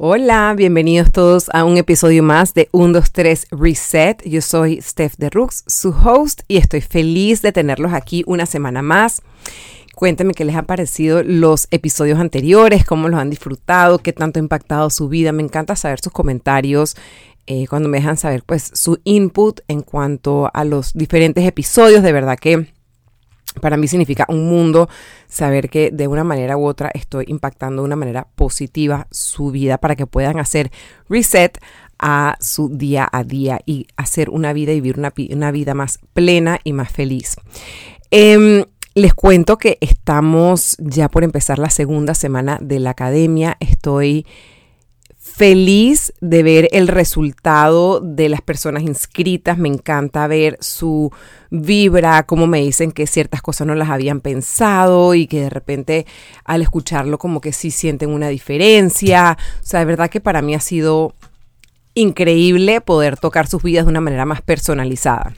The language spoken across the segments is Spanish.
Hola, bienvenidos todos a un episodio más de 1, 2, 3 Reset. Yo soy Steph de Rooks, su host, y estoy feliz de tenerlos aquí una semana más. Cuéntenme qué les han parecido los episodios anteriores, cómo los han disfrutado, qué tanto ha impactado su vida. Me encanta saber sus comentarios eh, cuando me dejan saber pues su input en cuanto a los diferentes episodios. De verdad que para mí significa un mundo saber que de una manera u otra estoy impactando de una manera positiva su vida para que puedan hacer reset a su día a día y hacer una vida y vivir una, vida más plena y más feliz. Em, les cuento que estamos ya por empezar la segunda semana de la academia. Estoy feliz de ver el resultado de las personas inscritas. Me encanta ver su vibra, cómo me dicen que ciertas cosas no las habían pensado y que de repente al escucharlo como que sí sienten una diferencia. O sea, de verdad que para mí ha sido increíble poder tocar sus vidas de una manera más personalizada.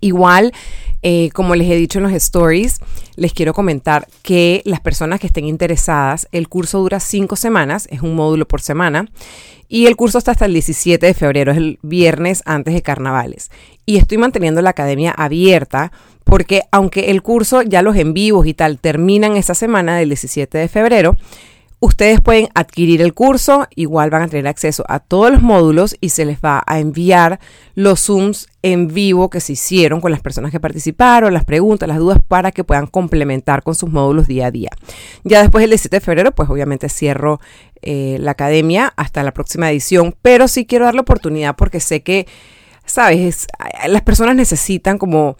Igual, eh, como les he dicho en los stories, les quiero comentar que las personas que estén interesadas, el curso dura cinco semanas, es un módulo por semana, y el curso está hasta el 17 de febrero, es el viernes antes de carnavales. Y estoy manteniendo la academia abierta porque aunque el curso ya los en vivos y tal terminan esa semana del 17 de febrero, Ustedes pueden adquirir el curso, igual van a tener acceso a todos los módulos y se les va a enviar los Zooms en vivo que se hicieron con las personas que participaron, las preguntas, las dudas para que puedan complementar con sus módulos día a día. Ya después del 17 de febrero, pues obviamente cierro eh, la academia hasta la próxima edición, pero sí quiero dar la oportunidad porque sé que, sabes, las personas necesitan como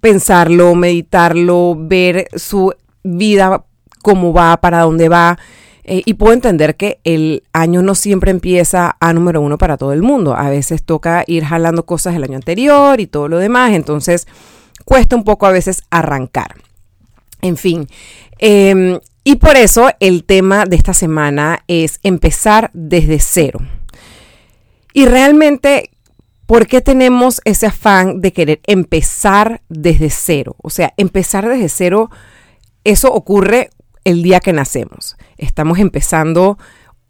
pensarlo, meditarlo, ver su vida cómo va, para dónde va. Eh, y puedo entender que el año no siempre empieza a número uno para todo el mundo. A veces toca ir jalando cosas del año anterior y todo lo demás. Entonces cuesta un poco a veces arrancar. En fin. Em, y por eso el tema de esta semana es empezar desde cero. Y realmente, ¿por qué tenemos ese afán de querer empezar desde cero? O sea, empezar desde cero, eso ocurre el día que nacemos. Estamos empezando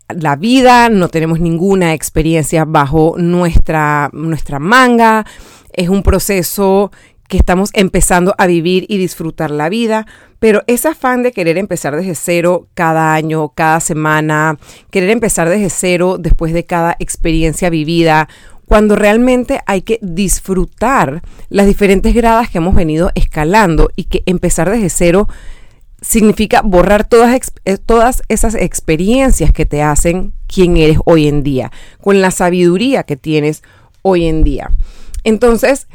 la vida, no tenemos ninguna experiencia bajo nuestra, nuestra manga. Es un proceso que estamos empezando a vivir y disfrutar la vida, pero ese afán de querer empezar desde cero cada año, cada semana, querer empezar desde cero después de cada experiencia vivida, cuando realmente hay que disfrutar las diferentes gradas que hemos venido escalando y que empezar desde cero significa borrar todas, eh, todas esas experiencias que te hacen quien eres hoy en día, con la sabiduría que tienes hoy en día. Entonces,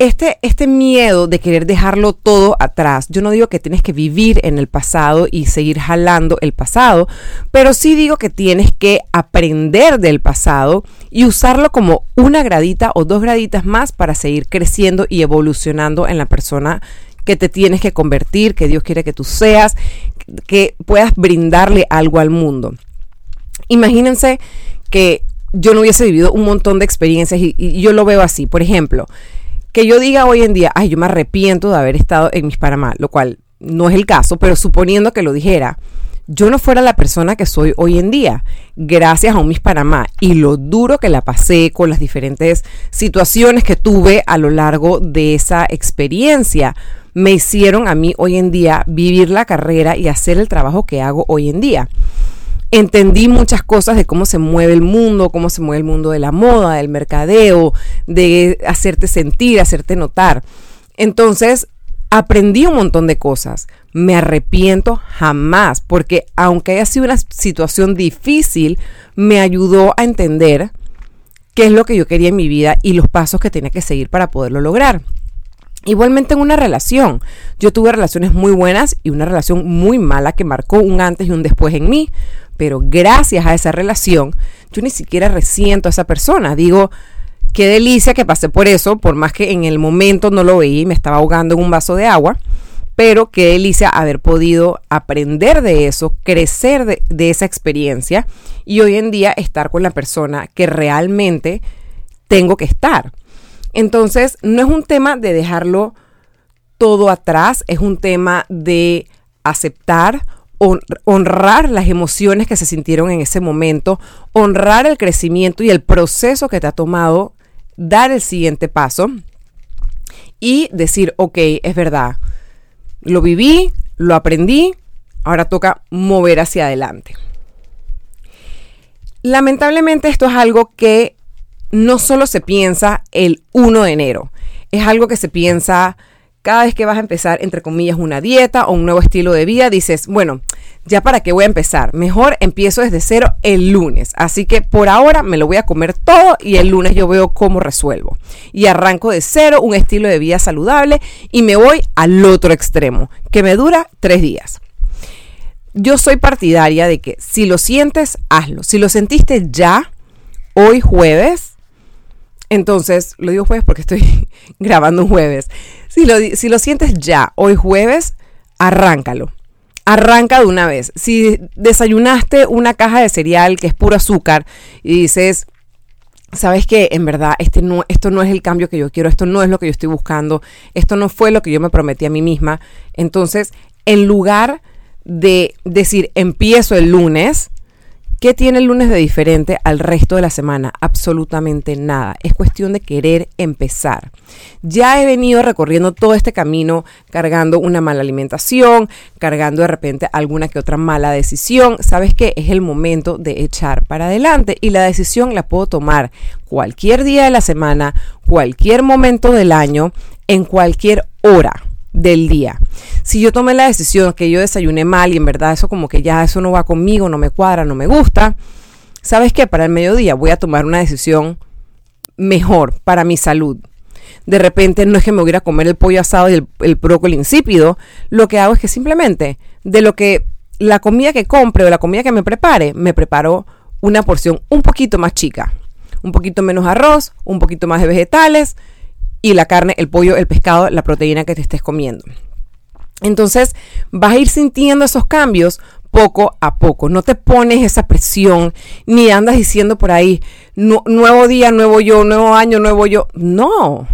este, este miedo de querer dejarlo todo atrás, yo no digo que tienes que vivir en el pasado y seguir jalando el pasado, pero sí digo que tienes que aprender del pasado y usarlo como una gradita o dos graditas más para seguir creciendo y evolucionando en la persona que te tienes que convertir, que Dios quiere que tú seas, que puedas brindarle algo al mundo. Imagínense que yo no hubiese vivido un montón de experiencias y, yo lo veo así. Por ejemplo, que yo diga hoy en día, ay, yo me arrepiento de haber estado en mis Panamá, lo cual no es el caso, pero suponiendo que lo dijera, yo no fuera la persona que soy hoy en día, gracias a un Miss Panamá y lo duro que la pasé con las diferentes situaciones que tuve a lo largo de esa experiencia me hicieron a mí hoy en día vivir la carrera y hacer el trabajo que hago hoy en día. Entendí muchas cosas de cómo se mueve el mundo, cómo se mueve el mundo de la moda, del mercadeo, de hacerte sentir, hacerte notar. Entonces, aprendí un montón de cosas. Me arrepiento jamás, porque aunque haya sido una situación difícil, me ayudó a entender qué es lo que yo quería en mi vida y los pasos que tenía que seguir para poderlo lograr. Igualmente en una relación. Yo tuve relaciones muy buenas y una relación muy mala que marcó un antes y un después en mí. Pero gracias a esa relación, yo ni siquiera resiento a esa persona. Digo, qué delicia que pasé por eso, por más que en el momento no lo veía y me estaba ahogando en un vaso de agua. Pero qué delicia haber podido aprender de eso, crecer de, de esa experiencia y hoy en día estar con la persona que realmente tengo que estar. Entonces, no es un tema de dejarlo todo atrás, es un tema de aceptar, honrar las emociones que se sintieron en ese momento, honrar el crecimiento y el proceso que te ha tomado dar el siguiente paso y decir, ok, es verdad, lo viví, lo aprendí, ahora toca mover hacia adelante. Lamentablemente esto es algo que no solo se piensa el 1 de enero, es algo que se piensa cada vez que vas a empezar, entre comillas, una dieta o un nuevo estilo de vida, dices, bueno, ya para qué voy a empezar, mejor empiezo desde cero el lunes. Así que por ahora me lo voy a comer todo y el lunes yo veo cómo resuelvo. Y arranco de cero un estilo de vida saludable y me voy al otro extremo, que me dura tres días. Yo soy partidaria de que si lo sientes, hazlo. Si lo sentiste ya, hoy jueves, entonces, lo digo jueves porque estoy grabando un jueves. Si lo, si lo sientes ya, hoy jueves, arráncalo. Arranca de una vez. Si desayunaste una caja de cereal que es puro azúcar y dices, sabes que en verdad este no, esto no es el cambio que yo quiero, esto no es lo que yo estoy buscando, esto no fue lo que yo me prometí a mí misma. Entonces, en lugar de decir empiezo el lunes, ¿Qué tiene el lunes de diferente al resto de la semana? Absolutamente nada. Es cuestión de querer empezar. Ya he venido recorriendo todo este camino cargando una mala alimentación, cargando de repente alguna que otra mala decisión. ¿Sabes qué? Es el momento de echar para adelante y la decisión la puedo tomar cualquier día de la semana, cualquier momento del año, en cualquier hora del día. Si yo tomé la decisión que yo desayuné mal y en verdad eso como que ya eso no va conmigo, no me cuadra, no me gusta, ¿sabes qué? Para el mediodía voy a tomar una decisión mejor para mi salud. De repente no es que me voy a comer el pollo asado y el, el brócoli insípido, lo que hago es que simplemente de lo que la comida que compre o la comida que me prepare, me preparo una porción un poquito más chica. Un poquito menos arroz, un poquito más de vegetales, y la carne, el pollo, el pescado, la proteína que te estés comiendo. Entonces vas a ir sintiendo esos cambios poco a poco. No te pones esa presión ni andas diciendo por ahí, nuevo día, nuevo yo, nuevo año, nuevo yo. No.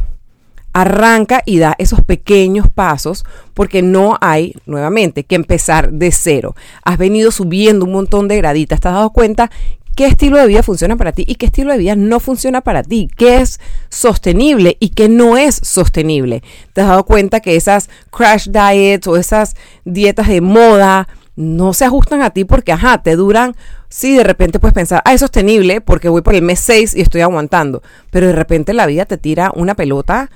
Arranca y da esos pequeños pasos porque no hay, nuevamente, que empezar de cero. Has venido subiendo un montón de graditas. ¿Te has dado cuenta qué estilo de vida funciona para ti y qué estilo de vida no funciona para ti, qué es sostenible y qué no es sostenible. ¿Te has dado cuenta que esas crash diets o esas dietas de moda no se ajustan a ti porque, ajá, te duran, sí, de repente puedes pensar, ah, es sostenible porque voy por el mes 6 y estoy aguantando, pero de repente la vida te tira una pelota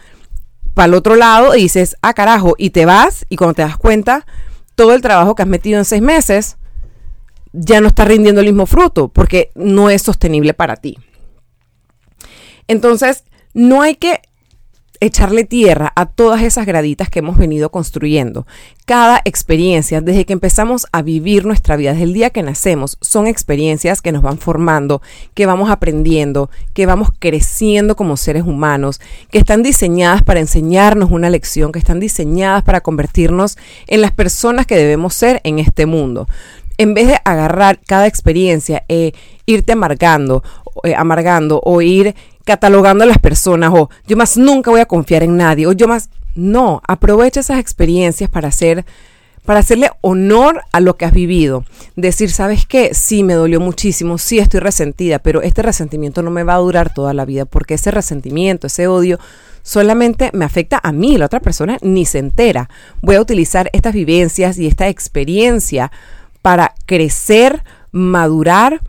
para el otro lado y dices, ah, carajo, y te vas y cuando te das cuenta, todo el trabajo que has metido en seis meses, ya no está rindiendo el mismo fruto porque no es sostenible para ti. Entonces, no hay que echarle tierra a todas esas graditas que hemos venido construyendo. Cada experiencia, desde que empezamos a vivir nuestra vida, desde el día que nacemos, son experiencias que nos van formando, que vamos aprendiendo, que vamos creciendo como seres humanos, que están diseñadas para enseñarnos una lección, que están diseñadas para convertirnos en las personas que debemos ser en este mundo en vez de agarrar cada experiencia, e irte amargando, eh, amargando o ir catalogando a las personas o yo más nunca voy a confiar en nadie o yo más no, aprovecha esas experiencias para hacer para hacerle honor a lo que has vivido. Decir, ¿sabes qué? Sí, me dolió muchísimo, sí estoy resentida, pero este resentimiento no me va a durar toda la vida porque ese resentimiento, ese odio solamente me afecta a mí, la otra persona ni se entera. Voy a utilizar estas vivencias y esta experiencia para crecer, madurar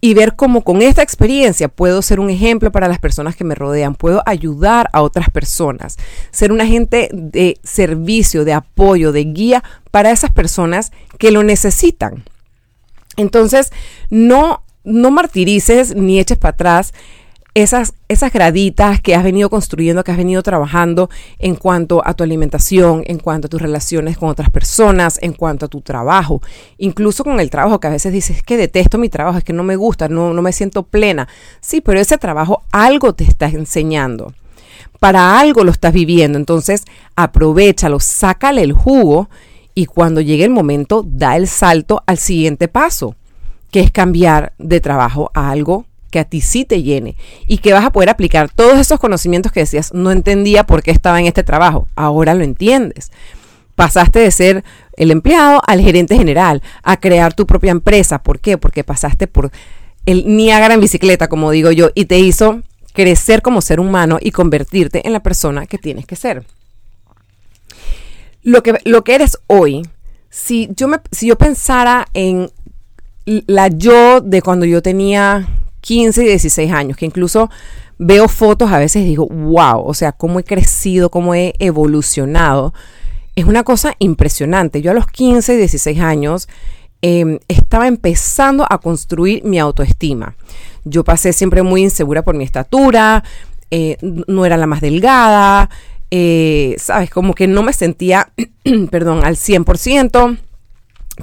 y ver cómo con esta experiencia puedo ser un ejemplo para las personas que me rodean, puedo ayudar a otras personas, ser un agente de servicio, de apoyo, de guía para esas personas que lo necesitan. Entonces, no, no martirices ni eches para atrás esas, esas graditas que has venido construyendo, que has venido trabajando en cuanto a tu alimentación, en cuanto a tus relaciones con otras personas, en cuanto a tu trabajo, incluso con el trabajo, que a veces dices que detesto mi trabajo, es que no me gusta, no, no me siento plena. Sí, pero ese trabajo algo te está enseñando. Para algo lo estás viviendo, entonces aprovechalo, sácale el jugo y cuando llegue el momento da el salto al siguiente paso, que es cambiar de trabajo a algo que a ti sí te llene y que vas a poder aplicar todos esos conocimientos que decías, no entendía por qué estaba en este trabajo, ahora lo entiendes. Pasaste de ser el empleado al gerente general, a crear tu propia empresa. ¿Por qué? Porque pasaste por el Niágara en bicicleta, como digo yo, y te hizo crecer como ser humano y convertirte en la persona que tienes que ser. Lo que, lo que eres hoy, si yo, me, si yo pensara en la yo de cuando yo tenía 15 y 16 años, que incluso veo fotos a veces digo, wow, o sea, cómo he crecido, cómo he evolucionado. Es una cosa impresionante. Yo a los 15 y 16 años em, estaba empezando a construir mi autoestima. Yo pasé siempre muy insegura por mi estatura, eh, no era la más delgada, eh, sabes, como que no me sentía, perdón, al 100%.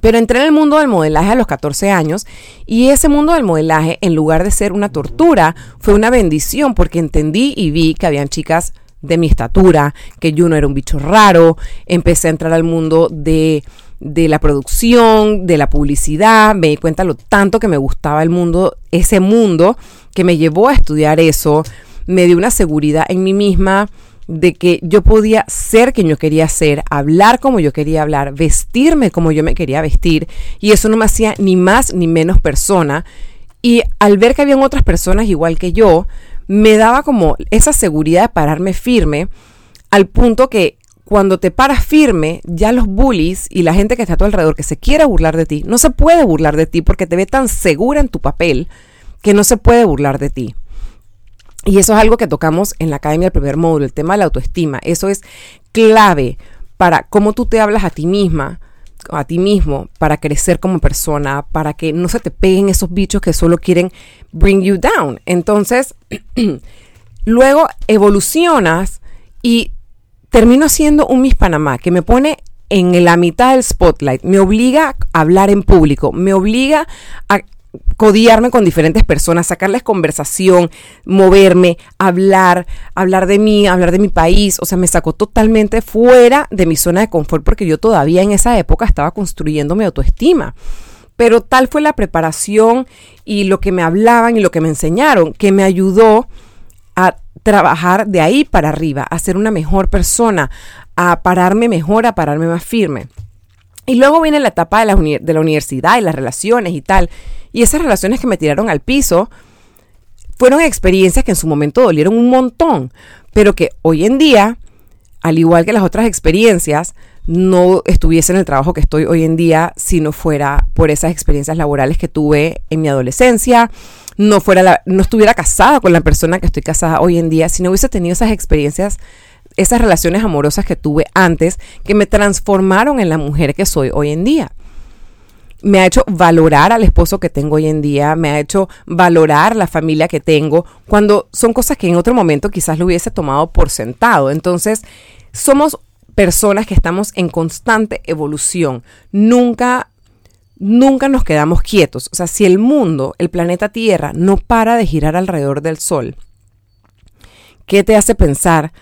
Pero entré en el mundo del modelaje a los 14 años y ese mundo del modelaje, en lugar de ser una tortura, fue una bendición porque entendí y vi que habían chicas de mi estatura, que yo no era un bicho raro, empecé a entrar al mundo de, de la producción, de la publicidad, me di cuenta lo tanto que me gustaba el mundo, ese mundo que me llevó a estudiar eso, me dio una seguridad en mí misma, de que yo podía ser quien yo quería ser, hablar como yo quería hablar, vestirme como yo me quería vestir, y eso no me hacía ni más ni menos persona. Y al ver que habían otras personas igual que yo, me daba como esa seguridad de pararme firme, al punto que cuando te paras firme, ya los bullies y la gente que está a tu alrededor que se quiere burlar de ti, no se puede burlar de ti porque te ve tan segura en tu papel que no se puede burlar de ti. Y eso es algo que tocamos en la academia del primer módulo, el tema de la autoestima. Eso es clave para cómo tú te hablas a ti misma, a ti mismo, para crecer como persona, para que no se te peguen esos bichos que solo quieren bring you down. Entonces, luego evolucionas y termino siendo un Miss Panamá que me pone en la mitad del spotlight, me obliga a hablar en público, me obliga a codiarme con diferentes personas, sacarles conversación, moverme, hablar, hablar de mí, hablar de mi país, o sea, me sacó totalmente fuera de mi zona de confort porque yo todavía en esa época estaba construyendo mi autoestima. Pero tal fue la preparación y lo que me hablaban y lo que me enseñaron que me ayudó a trabajar de ahí para arriba, a ser una mejor persona, a pararme mejor, a pararme más firme. Y luego viene la etapa de la, de la universidad y las relaciones y tal. Y esas relaciones que me tiraron al piso fueron experiencias que en su momento dolieron un montón, pero que hoy en día, al igual que las otras experiencias, no estuviese en el trabajo que estoy hoy en día si no fuera por esas experiencias laborales que tuve en mi adolescencia, no fuera no estuviera casada con la persona que estoy casada hoy en día, si no hubiese tenido esas experiencias, esas relaciones amorosas que tuve antes que me transformaron en la mujer que soy hoy en día me ha hecho valorar al esposo que tengo hoy en día, me ha hecho valorar la familia que tengo, cuando son cosas que en otro momento quizás lo hubiese tomado por sentado. Entonces, somos personas que estamos en constante evolución. Nunca nunca nos quedamos quietos. O sea, si el mundo, el planeta Tierra, no para de girar alrededor del Sol, ¿qué te hace pensar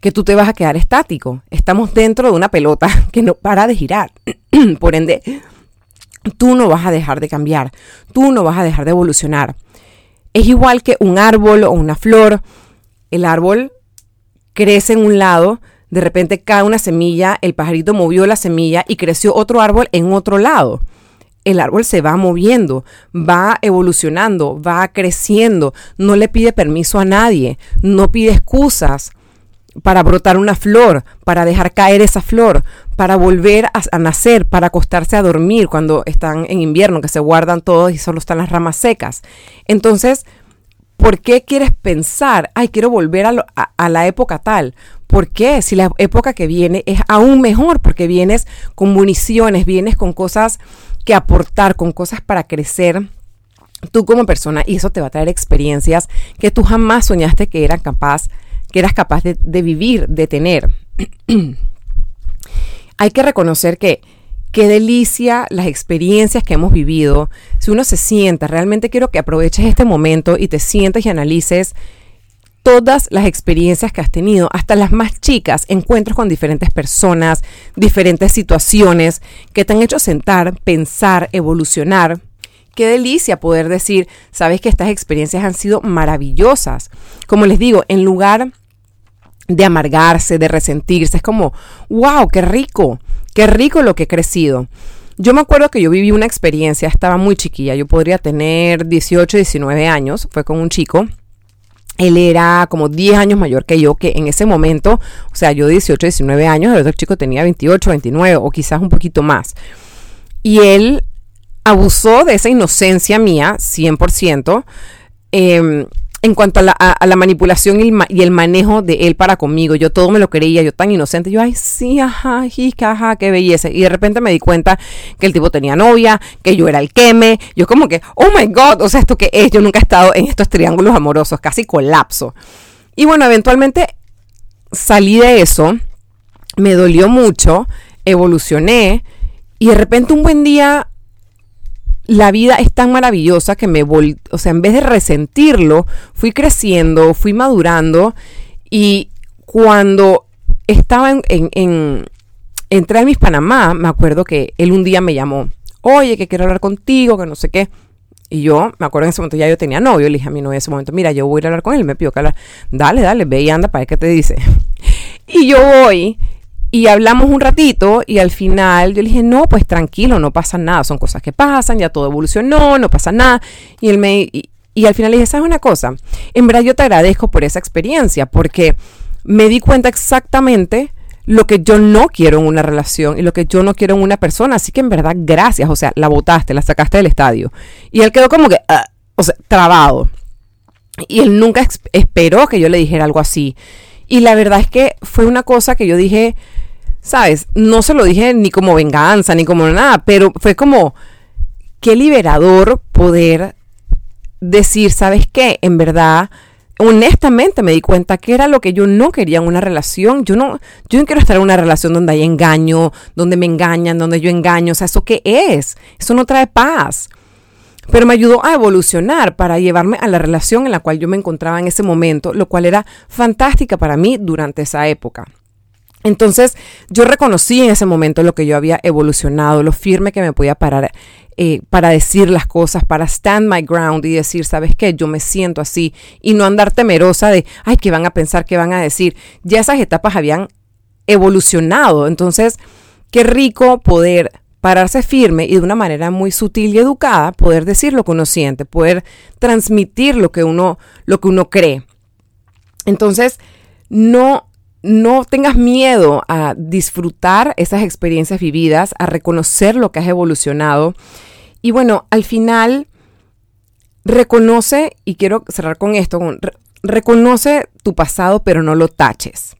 que tú te vas a quedar estático? Estamos dentro de una pelota que no para de girar. Por ende, tú no vas a dejar de cambiar, tú no vas a dejar de evolucionar. Es igual que un árbol o una flor. El árbol crece en un lado, de repente cae una semilla, el pajarito movió la semilla y creció otro árbol en otro lado. El árbol se va moviendo, va evolucionando, va creciendo, no le pide permiso a nadie, no pide excusas, para brotar una flor, para dejar caer esa flor, para volver a, nacer, para acostarse a dormir cuando están en invierno, que se guardan todos y solo están las ramas secas. Entonces, ¿por qué quieres pensar, ay, quiero volver a, a la época tal? ¿Por qué? Si la época que viene es aún mejor, porque vienes con municiones, vienes con cosas que aportar, con cosas para crecer tú como persona y eso te va a traer experiencias que tú jamás soñaste que eran capaz que eras capaz de, vivir, de tener. Hay que reconocer que qué delicia las experiencias que hemos vivido. Si uno se sienta, realmente quiero que aproveches este momento y te sientes y analices todas las experiencias que has tenido, hasta las más chicas, encuentros con diferentes personas, diferentes situaciones que te han hecho sentar, pensar, evolucionar. Qué delicia poder decir, sabes que estas experiencias han sido maravillosas. Como les digo, en lugar de amargarse, de resentirse, es como, wow, qué rico, qué rico lo que he crecido. Yo me acuerdo que yo viví una experiencia, estaba muy chiquilla, yo podría tener 18, 19 años, fue con un chico. Él era como 10 años mayor que yo, que en ese momento, o sea, yo 18, 19 años, el otro chico tenía 28, 29 o quizás un poquito más. Y él abusó de esa inocencia mía, 100%. Eh, en cuanto a la, manipulación y el, manejo de él para conmigo. Yo todo me lo creía, yo tan inocente. Yo, ay, sí, ajá, ajá, qué belleza. Y de repente me di cuenta que el tipo tenía novia, que yo era el queme. Yo como que, oh my God, o sea, ¿esto qué es? Yo nunca he estado en estos triángulos amorosos, casi colapso. Y bueno, eventualmente salí de eso, me dolió mucho, evolucioné y de repente un buen día la vida es tan maravillosa que me vol o sea, en vez de resentirlo, fui creciendo, fui madurando y cuando estaba en, en, mis Panamá, me acuerdo que él un día me llamó, oye, que quiero hablar contigo, que no sé qué. Y yo, me acuerdo en ese momento ya yo tenía novio, le dije a mi novio en ese momento, mira, yo voy a hablar con él, me pidió que hablar, dale, dale, ve y anda para ver qué te dice. Y yo voy y hablamos un ratito y al final yo le dije, no, pues tranquilo, no pasa nada, son cosas que pasan, ya todo evolucionó, no pasa nada. Y él me... Y, al final le dije, ¿sabes una cosa? En verdad yo te agradezco por esa experiencia porque me di cuenta exactamente lo que yo no quiero en una relación y lo que yo no quiero en una persona. Así que en verdad, gracias. O sea, la botaste, la sacaste del estadio. Y él quedó como que, ah", o sea, trabado. Y él nunca esperó que yo le dijera algo así. Y la verdad es que fue una cosa que yo dije, ¿sabes? No se lo dije ni como venganza, ni como nada, pero fue como, qué liberador poder decir, ¿sabes qué? En verdad, honestamente me di cuenta que era lo que yo no quería en una relación. Yo no, yo no quiero estar en una relación donde hay engaño, donde me engañan, donde yo engaño. O sea, ¿eso qué es? Eso no trae paz. Pero me ayudó a evolucionar para llevarme a la relación en la cual yo me encontraba en ese momento, lo cual era fantástica para mí durante esa época. Entonces yo reconocí en ese momento lo que yo había evolucionado, lo firme que me podía parar eh, para decir las cosas, para stand my ground y decir, ¿sabes qué? Yo me siento así y no andar temerosa de, ay, ¿qué van a pensar? ¿Qué van a decir? Ya esas etapas habían evolucionado. Entonces, qué rico poder pararse firme y de una manera muy sutil y educada poder decir lo que uno siente, poder transmitir lo que uno, lo que uno cree. Entonces, no no tengas miedo a disfrutar esas experiencias vividas, a reconocer lo que has evolucionado. Y bueno, al final, reconoce, y quiero cerrar con esto, reconoce tu pasado, pero no lo taches.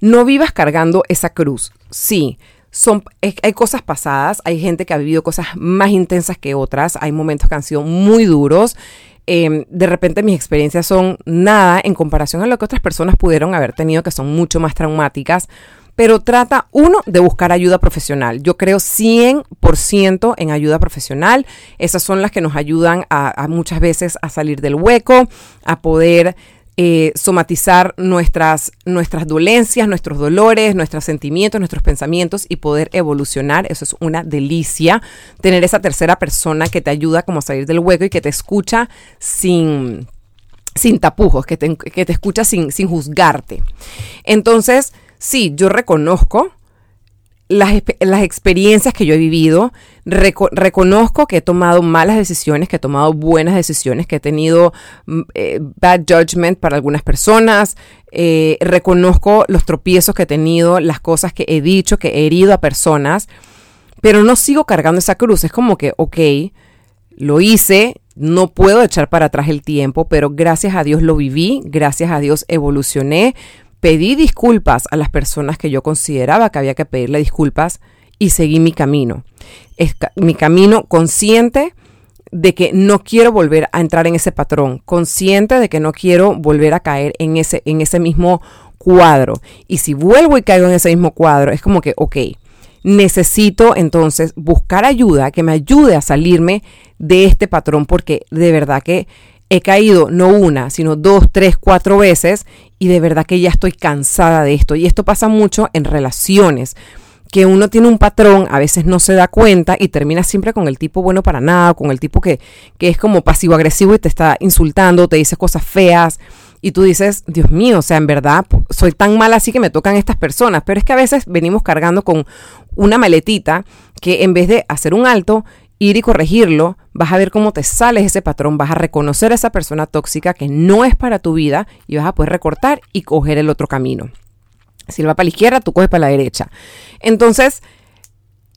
No vivas cargando esa cruz. Sí, son, hay cosas pasadas, hay gente que ha vivido cosas más intensas que otras, hay momentos que han sido muy duros Em, de repente mis experiencias son nada en comparación a lo que otras personas pudieron haber tenido, que son mucho más traumáticas. Pero trata, uno, de buscar ayuda profesional. Yo creo 100% en ayuda profesional. Esas son las que nos ayudan a muchas veces a salir del hueco, a poder eh, somatizar nuestras, nuestras dolencias, nuestros dolores, nuestros sentimientos, nuestros pensamientos y poder evolucionar. Eso es una delicia. Tener esa tercera persona que te ayuda como a salir del hueco y que te escucha sin, sin tapujos, que te, que te escucha sin, sin juzgarte. Entonces, sí, yo reconozco las, experiencias que yo he vivido, reconozco que he tomado malas decisiones, que he tomado buenas decisiones, que he tenido mm, eh, bad judgment para algunas personas, eh, reconozco los tropiezos que he tenido, las cosas que he dicho, que he herido a personas, pero no sigo cargando esa cruz. Es como que, ok, lo hice, no puedo echar para atrás el tiempo, pero gracias a Dios lo viví, gracias a Dios evolucioné, pedí disculpas a las personas que yo consideraba que había que pedirle disculpas y seguí mi camino. Es mi camino consciente de que no quiero volver a entrar en ese patrón, consciente de que no quiero volver a caer en ese, en ese mismo cuadro. Y si vuelvo y caigo en ese mismo cuadro, es como que, ok, necesito entonces buscar ayuda que me ayude a salirme de este patrón porque de verdad que he caído no una, sino dos, tres, cuatro veces y de verdad que ya estoy cansada de esto. Y esto pasa mucho en relaciones, que uno tiene un patrón, a veces no se da cuenta y termina siempre con el tipo bueno para nada, con el tipo que, que es como pasivo-agresivo y te está insultando, te dice cosas feas. Y tú dices, Dios mío, o sea, en verdad soy tan mala así que me tocan estas personas. Pero es que a veces venimos cargando con una maletita que en vez de hacer un alto, ir y corregirlo, vas a ver cómo te sales ese patrón, vas a reconocer a esa persona tóxica que no es para tu vida y vas a poder recortar y coger el otro camino. Si él va para la izquierda, tú coges para la derecha. Entonces,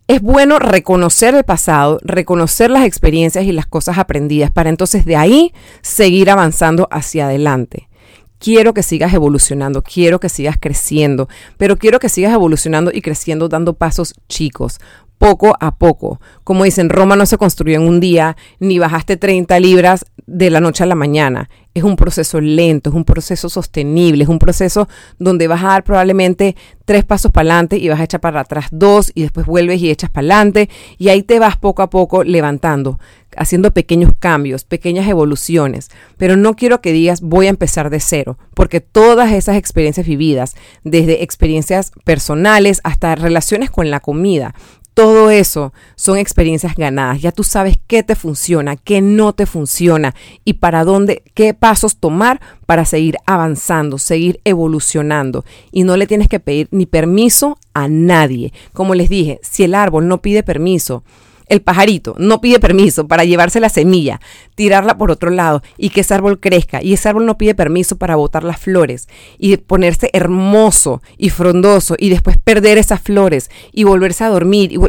es bueno reconocer el pasado, reconocer las experiencias y las cosas aprendidas para entonces de ahí seguir avanzando hacia adelante. Quiero que sigas evolucionando, quiero que sigas creciendo, pero quiero que sigas evolucionando y creciendo dando pasos chicos, poco a poco. Como dicen, Roma no se construyó en un día, ni bajaste 30 libras de la noche a la mañana. Es un proceso lento, es un proceso sostenible, es un proceso donde vas a dar probablemente tres pasos para adelante y vas a echar para atrás dos y después vuelves y echas para adelante y ahí te vas poco a poco levantando, haciendo pequeños cambios, pequeñas evoluciones. Pero no quiero que digas voy a empezar de cero, porque todas esas experiencias vividas, desde experiencias personales hasta relaciones con la comida, todo eso son experiencias ganadas. Ya tú sabes qué te funciona, qué no te funciona y para dónde, qué pasos tomar para seguir avanzando, seguir evolucionando. Y no le tienes que pedir ni permiso a nadie. Como les dije, si el árbol no pide permiso, el pajarito no pide permiso para llevarse la semilla, tirarla por otro lado y que ese árbol crezca. Y ese árbol no pide permiso para botar las flores y ponerse hermoso y frondoso y después perder esas flores y volverse a dormir.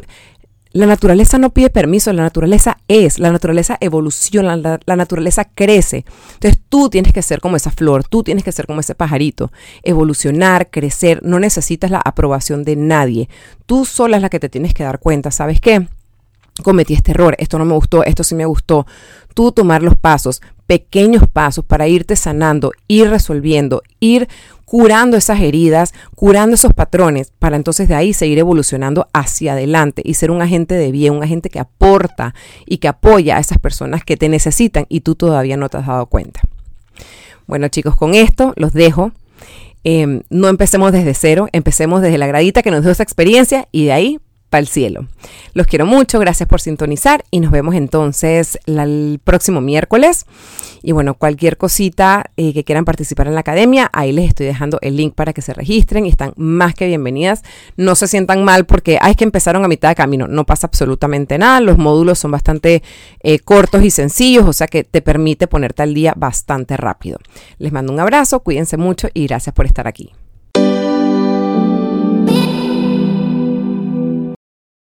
la naturaleza no pide permiso, la naturaleza es, la naturaleza evoluciona, la, la, naturaleza crece. Entonces tú tienes que ser como esa flor, tú tienes que ser como ese pajarito, evolucionar, crecer, no necesitas la aprobación de nadie. Tú sola es la que te tienes que dar cuenta, ¿sabes qué? Cometí este error, esto no me gustó, esto sí me gustó. Tú tomar los pasos, pequeños pasos para irte sanando, ir resolviendo, ir curando esas heridas, curando esos patrones, para entonces de ahí seguir evolucionando hacia adelante y ser un agente de bien, un agente que aporta y que apoya a esas personas que te necesitan y tú todavía no te has dado cuenta. Bueno chicos, con esto los dejo. Em, no empecemos desde cero, empecemos desde la gradita que nos dio esa experiencia y de ahí para el cielo. Los quiero mucho, gracias por sintonizar y nos vemos entonces el próximo miércoles. Y bueno, cualquier cosita eh, que quieran participar en la academia, ahí les estoy dejando el link para que se registren y están más que bienvenidas. No se sientan mal porque hay que empezaron a mitad de camino, no pasa absolutamente nada. Los módulos son bastante eh, cortos y sencillos, o sea que te permite ponerte al día bastante rápido. Les mando un abrazo, cuídense mucho y gracias por estar aquí.